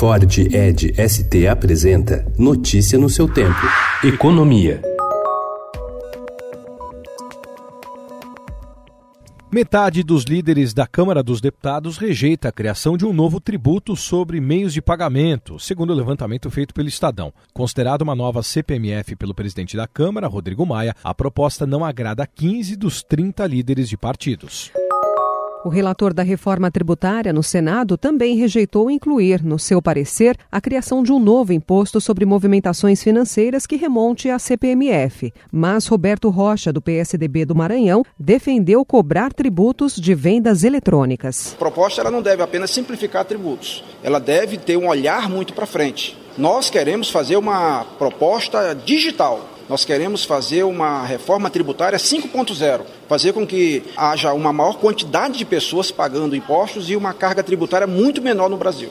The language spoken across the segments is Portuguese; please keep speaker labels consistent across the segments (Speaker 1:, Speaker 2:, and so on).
Speaker 1: Ford Ed ST apresenta Notícia no seu tempo. Economia.
Speaker 2: Metade dos líderes da Câmara dos Deputados rejeita a criação de um novo tributo sobre meios de pagamento, segundo o levantamento feito pelo Estadão. Considerado uma nova CPMF pelo presidente da Câmara, Rodrigo Maia, a proposta não agrada a 15 dos 30 líderes de partidos.
Speaker 3: O relator da reforma tributária no Senado também rejeitou incluir, no seu parecer, a criação de um novo imposto sobre movimentações financeiras que remonte à CPMF. Mas Roberto Rocha, do PSDB do Maranhão, defendeu cobrar tributos de vendas eletrônicas.
Speaker 4: A proposta ela não deve apenas simplificar tributos, ela deve ter um olhar muito para frente. Nós queremos fazer uma proposta digital nós queremos fazer uma reforma tributária 5.0, fazer com que haja uma maior quantidade de pessoas pagando impostos e uma carga tributária muito menor no Brasil.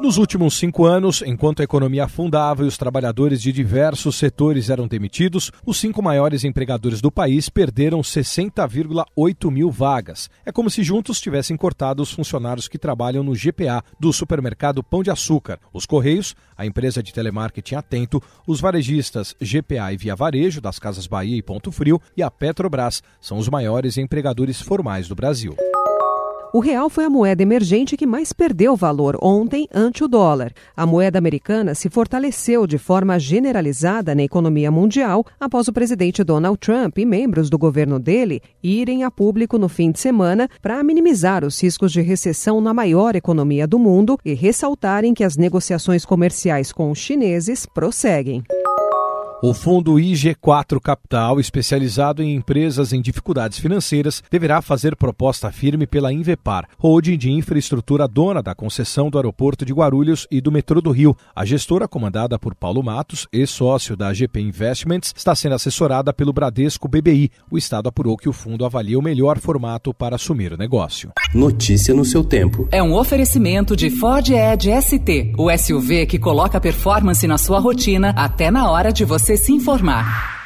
Speaker 2: Nos últimos cinco anos, enquanto a economia afundava e os trabalhadores de diversos setores eram demitidos, os cinco maiores empregadores do país perderam 60,8 mil vagas. É como se juntos tivessem cortado os funcionários que trabalham no GPA do supermercado Pão de Açúcar, os Correios, a empresa de telemarketing Atento, os varejistas GPA e Via Varejo, das Casas Bahia e Ponto Frio, e a Petrobras são os maiores empregadores formais do Brasil.
Speaker 3: O real foi a moeda emergente que mais perdeu valor ontem ante o dólar. A moeda americana se fortaleceu de forma generalizada na economia mundial após o presidente Donald Trump e membros do governo dele irem a público no fim de semana para minimizar os riscos de recessão na maior economia do mundo e ressaltarem que as negociações comerciais com os chineses prosseguem.
Speaker 2: O fundo IG4 Capital, especializado em empresas em dificuldades financeiras, deverá fazer proposta firme pela Invepar, holding de infraestrutura dona da concessão do aeroporto de Guarulhos e do metrô do Rio. A gestora, comandada por Paulo Matos, ex-sócio da GP Investments, está sendo assessorada pelo Bradesco BBI. O Estado apurou que o fundo avalia o melhor formato para assumir o negócio.
Speaker 1: Notícia no seu tempo.
Speaker 5: É um oferecimento de Ford Edge ST, o SUV que coloca performance na sua rotina até na hora de você você se informar.